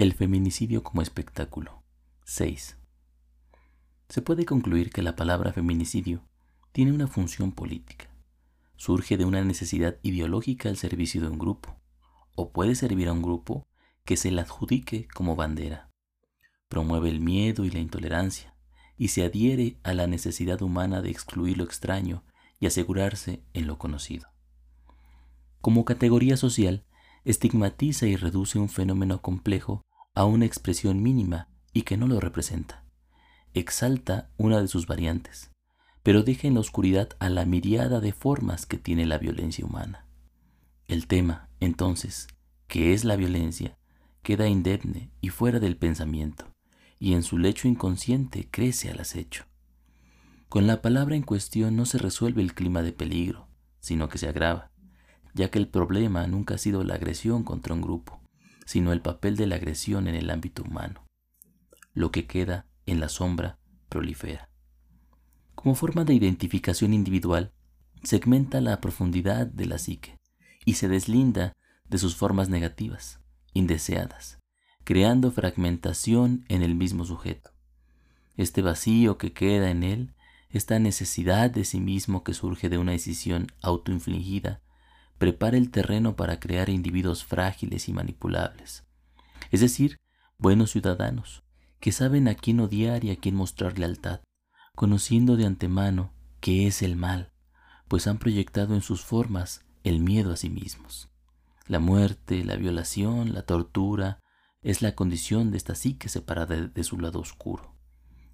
El feminicidio como espectáculo. 6. Se puede concluir que la palabra feminicidio tiene una función política. Surge de una necesidad ideológica al servicio de un grupo, o puede servir a un grupo que se la adjudique como bandera. Promueve el miedo y la intolerancia, y se adhiere a la necesidad humana de excluir lo extraño y asegurarse en lo conocido. Como categoría social, estigmatiza y reduce un fenómeno complejo a una expresión mínima y que no lo representa. Exalta una de sus variantes, pero deja en la oscuridad a la miriada de formas que tiene la violencia humana. El tema, entonces, que es la violencia, queda indemne y fuera del pensamiento, y en su lecho inconsciente crece al acecho. Con la palabra en cuestión no se resuelve el clima de peligro, sino que se agrava, ya que el problema nunca ha sido la agresión contra un grupo, sino el papel de la agresión en el ámbito humano. Lo que queda en la sombra prolifera. Como forma de identificación individual, segmenta la profundidad de la psique y se deslinda de sus formas negativas, indeseadas, creando fragmentación en el mismo sujeto. Este vacío que queda en él, esta necesidad de sí mismo que surge de una decisión autoinfligida, prepara el terreno para crear individuos frágiles y manipulables, es decir, buenos ciudadanos, que saben a quién odiar y a quién mostrar lealtad, conociendo de antemano qué es el mal, pues han proyectado en sus formas el miedo a sí mismos. La muerte, la violación, la tortura, es la condición de esta psique separada de su lado oscuro,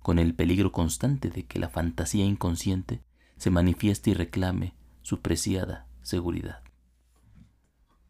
con el peligro constante de que la fantasía inconsciente se manifieste y reclame su preciada seguridad.